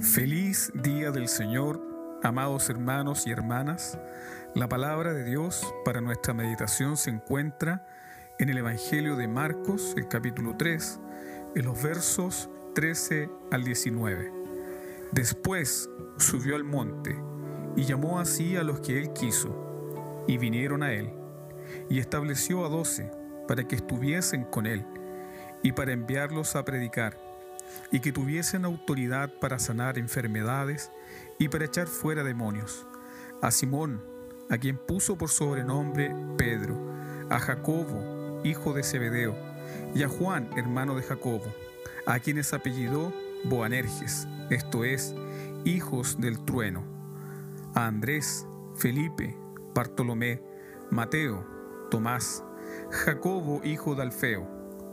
Feliz día del Señor, amados hermanos y hermanas. La palabra de Dios para nuestra meditación se encuentra en el Evangelio de Marcos, el capítulo 3, en los versos 13 al 19. Después subió al monte y llamó así a los que él quiso, y vinieron a él, y estableció a doce para que estuviesen con él y para enviarlos a predicar y que tuviesen autoridad para sanar enfermedades y para echar fuera demonios. A Simón, a quien puso por sobrenombre Pedro, a Jacobo, hijo de Zebedeo, y a Juan, hermano de Jacobo, a quienes apellidó Boanerges, esto es, hijos del trueno, a Andrés, Felipe, Bartolomé, Mateo, Tomás, Jacobo, hijo de Alfeo,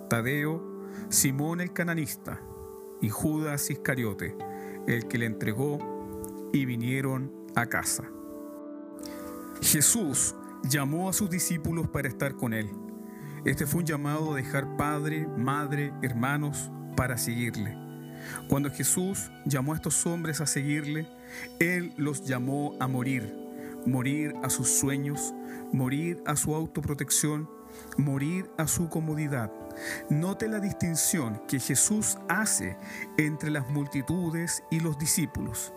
Tadeo, Simón el cananista, y Judas Iscariote, el que le entregó, y vinieron a casa. Jesús llamó a sus discípulos para estar con él. Este fue un llamado a dejar padre, madre, hermanos para seguirle. Cuando Jesús llamó a estos hombres a seguirle, Él los llamó a morir, morir a sus sueños, morir a su autoprotección, morir a su comodidad. Note la distinción que Jesús hace entre las multitudes y los discípulos.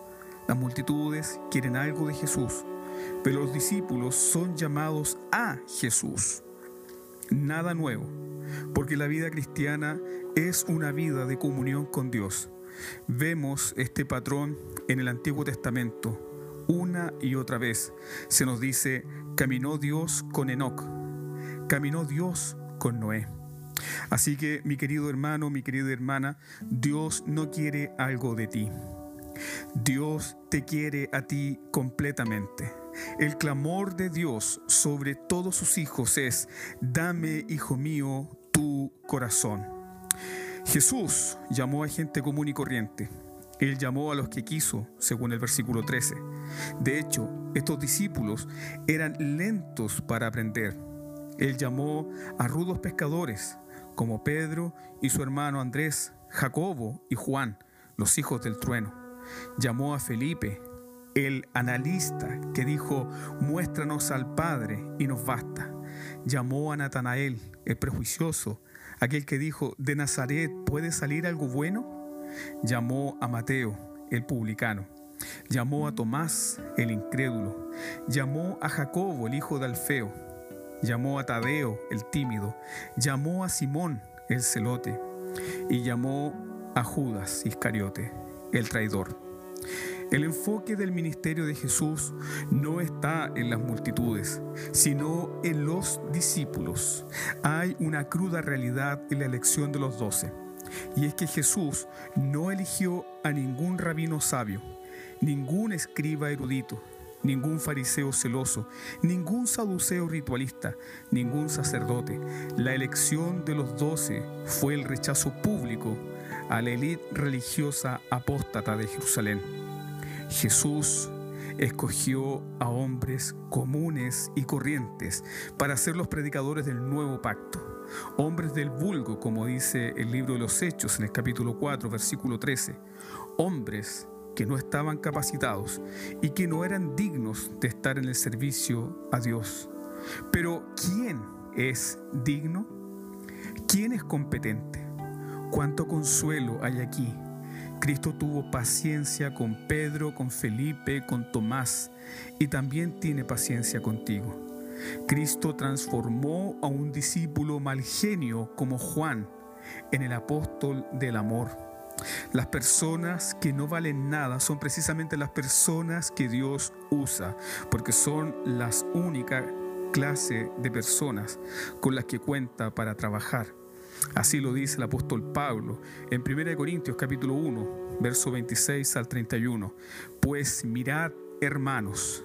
Las multitudes quieren algo de Jesús, pero los discípulos son llamados a Jesús. Nada nuevo, porque la vida cristiana es una vida de comunión con Dios. Vemos este patrón en el Antiguo Testamento. Una y otra vez se nos dice, caminó Dios con Enoch, caminó Dios con Noé. Así que mi querido hermano, mi querida hermana, Dios no quiere algo de ti. Dios te quiere a ti completamente. El clamor de Dios sobre todos sus hijos es, dame, hijo mío, tu corazón. Jesús llamó a gente común y corriente. Él llamó a los que quiso, según el versículo 13. De hecho, estos discípulos eran lentos para aprender. Él llamó a rudos pescadores, como Pedro y su hermano Andrés, Jacobo y Juan, los hijos del trueno. Llamó a Felipe, el analista, que dijo, muéstranos al Padre y nos basta. Llamó a Natanael, el prejuicioso, aquel que dijo, ¿de Nazaret puede salir algo bueno? Llamó a Mateo, el publicano. Llamó a Tomás, el incrédulo. Llamó a Jacobo, el hijo de Alfeo llamó a Tadeo, el tímido, llamó a Simón, el celote, y llamó a Judas Iscariote, el traidor. El enfoque del ministerio de Jesús no está en las multitudes, sino en los discípulos. Hay una cruda realidad en la elección de los doce, y es que Jesús no eligió a ningún rabino sabio, ningún escriba erudito, ningún fariseo celoso, ningún saduceo ritualista, ningún sacerdote. La elección de los doce fue el rechazo público a la élite religiosa apóstata de Jerusalén. Jesús escogió a hombres comunes y corrientes para ser los predicadores del nuevo pacto, hombres del vulgo, como dice el libro de los Hechos en el capítulo 4, versículo 13, hombres que no estaban capacitados y que no eran dignos de estar en el servicio a Dios. Pero ¿quién es digno? ¿Quién es competente? ¿Cuánto consuelo hay aquí? Cristo tuvo paciencia con Pedro, con Felipe, con Tomás y también tiene paciencia contigo. Cristo transformó a un discípulo mal genio como Juan en el apóstol del amor. Las personas que no valen nada son precisamente las personas que Dios usa, porque son las únicas clase de personas con las que cuenta para trabajar. Así lo dice el apóstol Pablo en 1 Corintios capítulo 1, verso 26 al 31. Pues mirad, hermanos,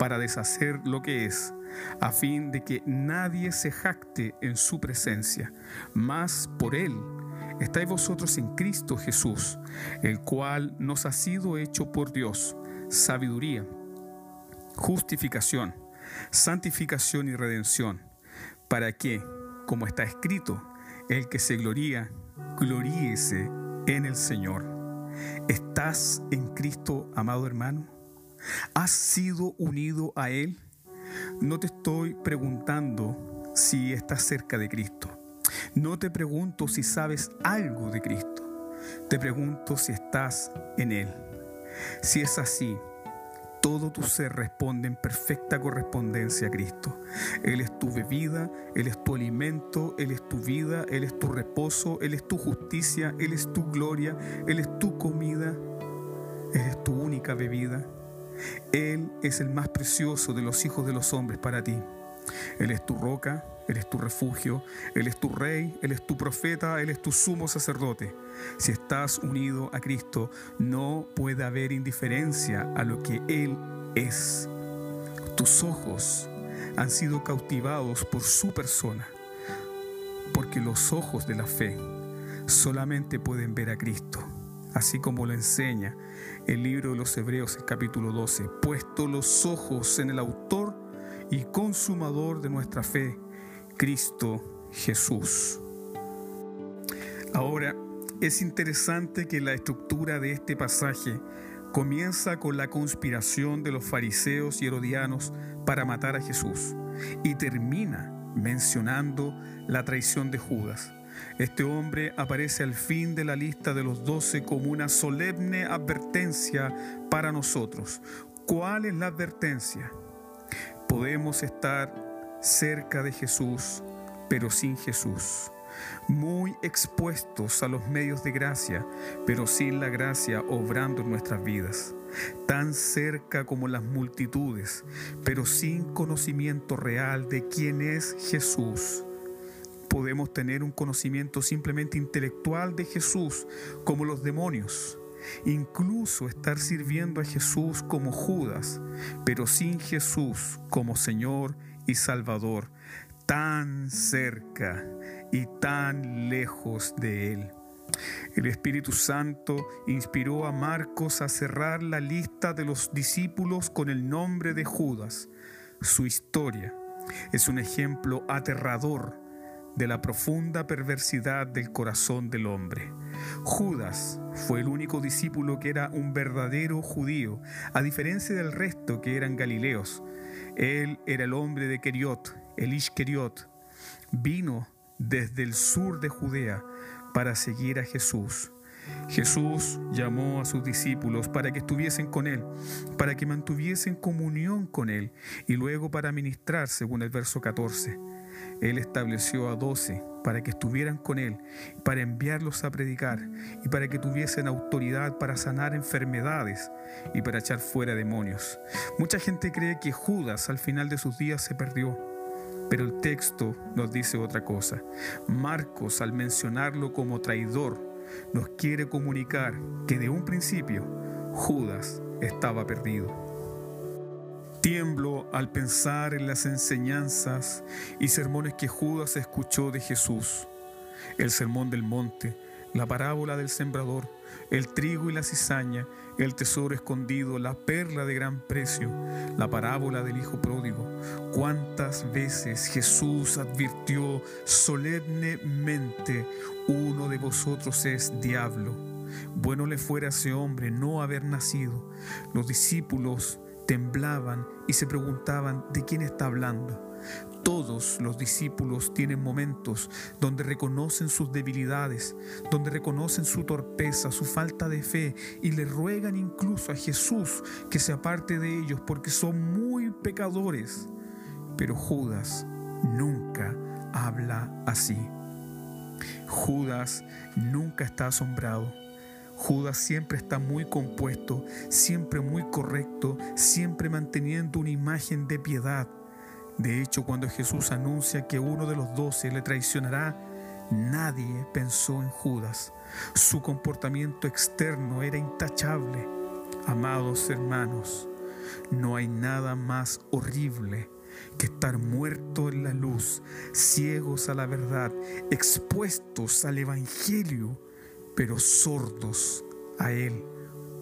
para deshacer lo que es, a fin de que nadie se jacte en su presencia, mas por él estáis vosotros en Cristo Jesús, el cual nos ha sido hecho por Dios sabiduría, justificación, santificación y redención, para que, como está escrito, el que se gloría, gloríese en el Señor. ¿Estás en Cristo, amado hermano? ¿Has sido unido a Él? No te estoy preguntando si estás cerca de Cristo. No te pregunto si sabes algo de Cristo. Te pregunto si estás en Él. Si es así, todo tu ser responde en perfecta correspondencia a Cristo. Él es tu bebida, Él es tu alimento, Él es tu vida, Él es tu reposo, Él es tu justicia, Él es tu gloria, Él es tu comida, Él es tu única bebida. Él es el más precioso de los hijos de los hombres para ti. Él es tu roca, Él es tu refugio, Él es tu rey, Él es tu profeta, Él es tu sumo sacerdote. Si estás unido a Cristo, no puede haber indiferencia a lo que Él es. Tus ojos han sido cautivados por su persona, porque los ojos de la fe solamente pueden ver a Cristo, así como lo enseña el libro de los Hebreos, el capítulo 12, puesto los ojos en el autor y consumador de nuestra fe, Cristo Jesús. Ahora, es interesante que la estructura de este pasaje comienza con la conspiración de los fariseos y herodianos para matar a Jesús y termina mencionando la traición de Judas. Este hombre aparece al fin de la lista de los doce como una solemne advertencia para nosotros. ¿Cuál es la advertencia? Podemos estar cerca de Jesús, pero sin Jesús. Muy expuestos a los medios de gracia, pero sin la gracia obrando en nuestras vidas. Tan cerca como las multitudes, pero sin conocimiento real de quién es Jesús. Podemos tener un conocimiento simplemente intelectual de Jesús, como los demonios incluso estar sirviendo a Jesús como Judas, pero sin Jesús como Señor y Salvador, tan cerca y tan lejos de Él. El Espíritu Santo inspiró a Marcos a cerrar la lista de los discípulos con el nombre de Judas. Su historia es un ejemplo aterrador de la profunda perversidad del corazón del hombre. Judas fue el único discípulo que era un verdadero judío, a diferencia del resto que eran galileos. Él era el hombre de Keriot, el Ishkeriot. Vino desde el sur de Judea para seguir a Jesús. Jesús llamó a sus discípulos para que estuviesen con Él, para que mantuviesen comunión con Él y luego para ministrar, según el verso 14. Él estableció a doce para que estuvieran con Él, para enviarlos a predicar y para que tuviesen autoridad para sanar enfermedades y para echar fuera demonios. Mucha gente cree que Judas al final de sus días se perdió, pero el texto nos dice otra cosa. Marcos al mencionarlo como traidor nos quiere comunicar que de un principio Judas estaba perdido. Tiemblo al pensar en las enseñanzas y sermones que Judas escuchó de Jesús. El sermón del monte, la parábola del sembrador, el trigo y la cizaña, el tesoro escondido, la perla de gran precio, la parábola del hijo pródigo. ¿Cuántas veces Jesús advirtió solemnemente, uno de vosotros es diablo? Bueno le fuera a ese hombre no haber nacido. Los discípulos temblaban y se preguntaban de quién está hablando. Todos los discípulos tienen momentos donde reconocen sus debilidades, donde reconocen su torpeza, su falta de fe y le ruegan incluso a Jesús que se aparte de ellos porque son muy pecadores. Pero Judas nunca habla así. Judas nunca está asombrado. Judas siempre está muy compuesto, siempre muy correcto, siempre manteniendo una imagen de piedad. De hecho, cuando Jesús anuncia que uno de los doce le traicionará, nadie pensó en Judas. Su comportamiento externo era intachable. Amados hermanos, No hay nada más horrible que estar muerto en la luz, ciegos a la verdad, expuestos al Evangelio, pero sordos a Él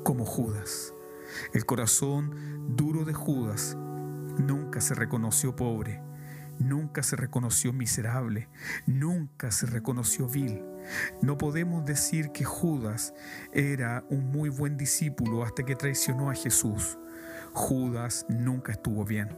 como Judas. El corazón duro de Judas nunca se reconoció pobre, nunca se reconoció miserable, nunca se reconoció vil. No podemos decir que Judas era un muy buen discípulo hasta que traicionó a Jesús. Judas nunca estuvo bien.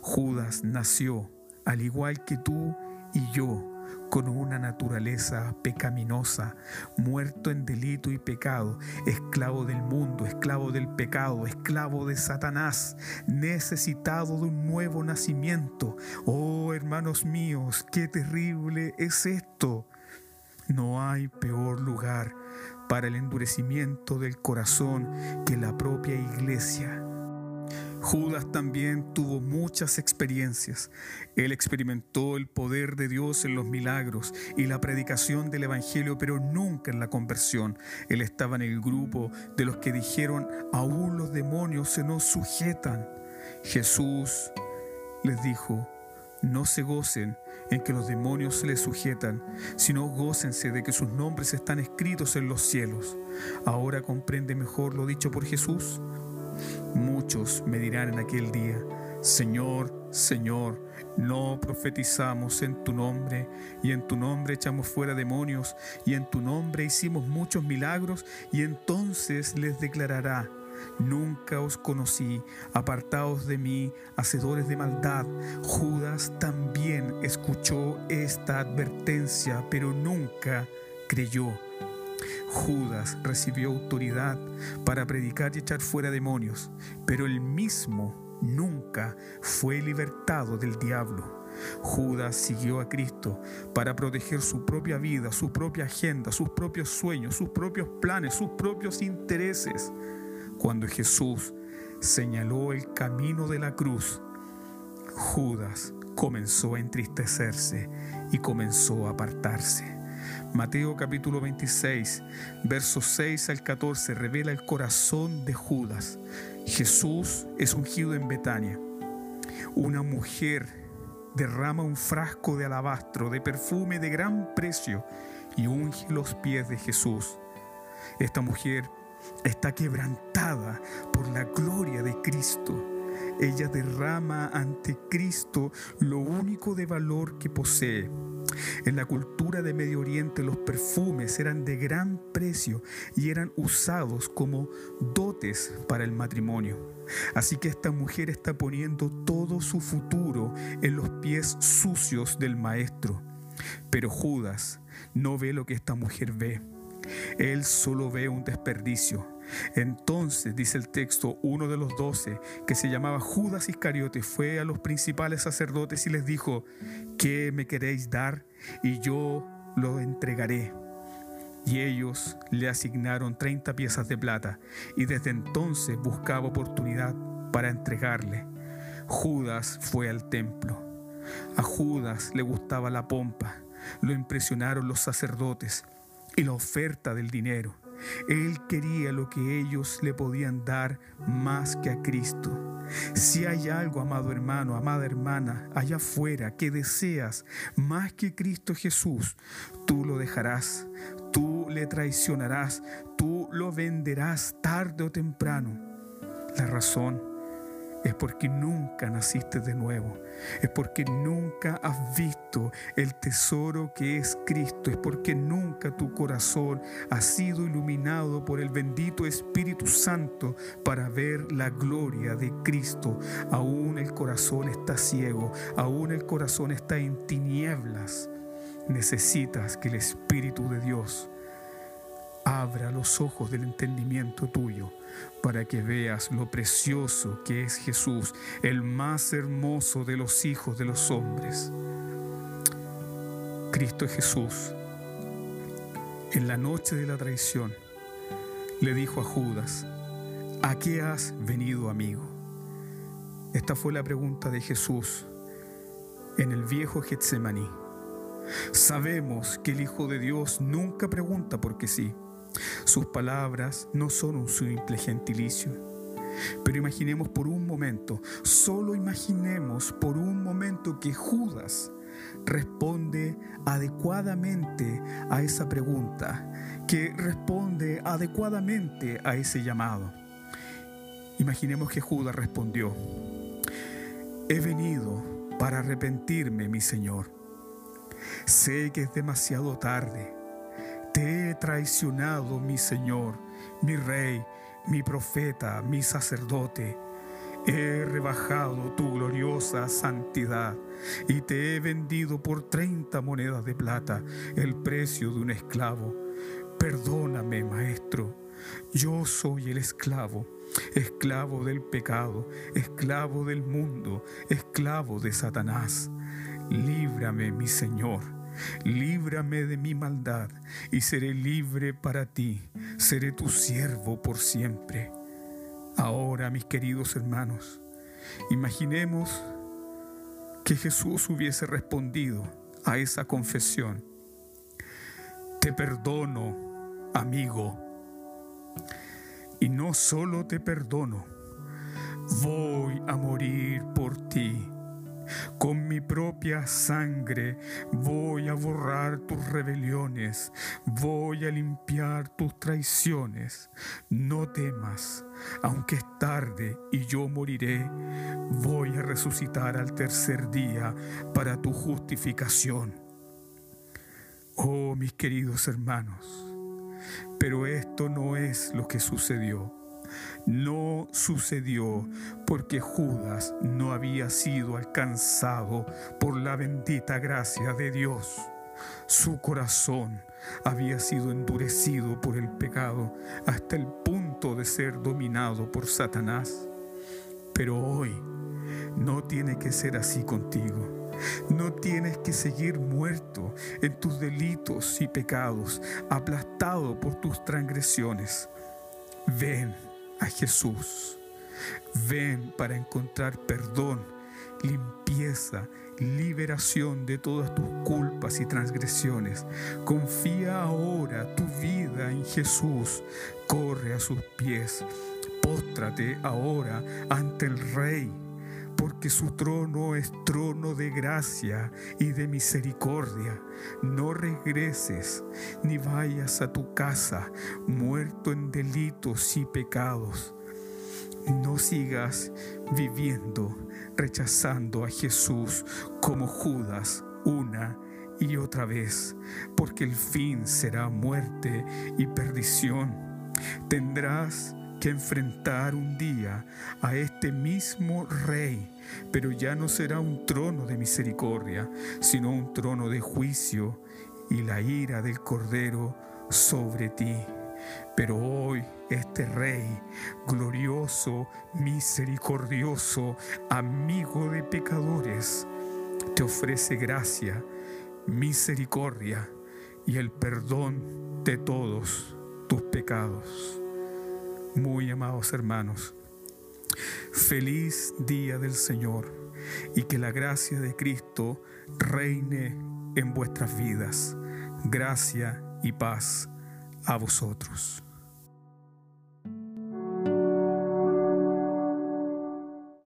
Judas nació, al igual que tú y yo, con una naturaleza pecaminosa, muerto en delito y pecado, esclavo del mundo, esclavo del pecado, esclavo de Satanás, necesitado de un nuevo nacimiento. Oh hermanos míos, qué terrible es esto. No hay peor lugar para el endurecimiento del corazón que la propia iglesia. Judas también tuvo muchas experiencias. Él experimentó el poder de Dios en los milagros y la predicación del Evangelio, pero nunca en la conversión. Él estaba en el grupo de los que dijeron, aún los demonios se nos sujetan. Jesús les dijo, no se gocen en que los demonios se les sujetan, sino gócense de que sus nombres están escritos en los cielos. Ahora comprende mejor lo dicho por Jesús. Muchos me dirán en aquel día, Señor, Señor, no profetizamos en tu nombre, y en tu nombre echamos fuera demonios, y en tu nombre hicimos muchos milagros, y entonces les declarará, Nunca os conocí, apartaos de mí, hacedores de maldad. Judas también escuchó esta advertencia, pero nunca creyó. Judas recibió autoridad para predicar y echar fuera demonios, pero él mismo nunca fue libertado del diablo. Judas siguió a Cristo para proteger su propia vida, su propia agenda, sus propios sueños, sus propios planes, sus propios intereses. Cuando Jesús señaló el camino de la cruz, Judas comenzó a entristecerse y comenzó a apartarse. Mateo capítulo 26, versos 6 al 14 revela el corazón de Judas. Jesús es ungido en Betania. Una mujer derrama un frasco de alabastro de perfume de gran precio y unge los pies de Jesús. Esta mujer está quebrantada por la gloria de Cristo. Ella derrama ante Cristo lo único de valor que posee en la cultura de Medio Oriente los perfumes eran de gran precio y eran usados como dotes para el matrimonio. Así que esta mujer está poniendo todo su futuro en los pies sucios del maestro. Pero Judas no ve lo que esta mujer ve. Él solo ve un desperdicio. Entonces, dice el texto, uno de los doce, que se llamaba Judas Iscariote, fue a los principales sacerdotes y les dijo, ¿qué me queréis dar? Y yo lo entregaré. Y ellos le asignaron 30 piezas de plata y desde entonces buscaba oportunidad para entregarle. Judas fue al templo. A Judas le gustaba la pompa. Lo impresionaron los sacerdotes y la oferta del dinero. Él quería lo que ellos le podían dar más que a Cristo. Si hay algo, amado hermano, amada hermana, allá afuera que deseas más que Cristo Jesús, tú lo dejarás, tú le traicionarás, tú lo venderás tarde o temprano. La razón es porque nunca naciste de nuevo, es porque nunca has visto el tesoro que es Cristo, es porque nunca tu corazón ha sido iluminado por el bendito Espíritu Santo para ver la gloria de Cristo. Aún el corazón está ciego, aún el corazón está en tinieblas. Necesitas que el Espíritu de Dios abra los ojos del entendimiento tuyo para que veas lo precioso que es Jesús, el más hermoso de los hijos de los hombres. Cristo Jesús, en la noche de la traición, le dijo a Judas, ¿a qué has venido, amigo? Esta fue la pregunta de Jesús en el viejo Getsemaní. Sabemos que el Hijo de Dios nunca pregunta porque sí sus palabras no son un simple gentilicio. Pero imaginemos por un momento, solo imaginemos por un momento que Judas responde adecuadamente a esa pregunta, que responde adecuadamente a ese llamado. Imaginemos que Judas respondió, he venido para arrepentirme, mi Señor. Sé que es demasiado tarde. Te he traicionado, mi Señor, mi Rey, mi profeta, mi sacerdote. He rebajado tu gloriosa santidad y te he vendido por treinta monedas de plata, el precio de un esclavo. Perdóname, Maestro, yo soy el esclavo, esclavo del pecado, esclavo del mundo, esclavo de Satanás. Líbrame, mi Señor líbrame de mi maldad y seré libre para ti, seré tu siervo por siempre. Ahora, mis queridos hermanos, imaginemos que Jesús hubiese respondido a esa confesión. Te perdono, amigo. Y no solo te perdono, voy a morir por ti con mi propia sangre voy a borrar tus rebeliones, voy a limpiar tus traiciones. No temas, aunque es tarde y yo moriré, voy a resucitar al tercer día para tu justificación. Oh, mis queridos hermanos, pero esto no es lo que sucedió no sucedió porque Judas no había sido alcanzado por la bendita gracia de Dios. Su corazón había sido endurecido por el pecado hasta el punto de ser dominado por Satanás. Pero hoy no tiene que ser así contigo. No tienes que seguir muerto en tus delitos y pecados, aplastado por tus transgresiones. Ven a Jesús. Ven para encontrar perdón, limpieza, liberación de todas tus culpas y transgresiones. Confía ahora tu vida en Jesús. Corre a sus pies. Póstrate ahora ante el Rey porque su trono es trono de gracia y de misericordia. No regreses ni vayas a tu casa muerto en delitos y pecados. No sigas viviendo rechazando a Jesús como Judas una y otra vez, porque el fin será muerte y perdición. Tendrás que enfrentar un día a este mismo rey, pero ya no será un trono de misericordia, sino un trono de juicio y la ira del Cordero sobre ti. Pero hoy este Rey, glorioso, misericordioso, amigo de pecadores, te ofrece gracia, misericordia y el perdón de todos tus pecados. Muy amados hermanos, feliz día del Señor y que la gracia de Cristo reine en vuestras vidas. Gracia y paz a vosotros.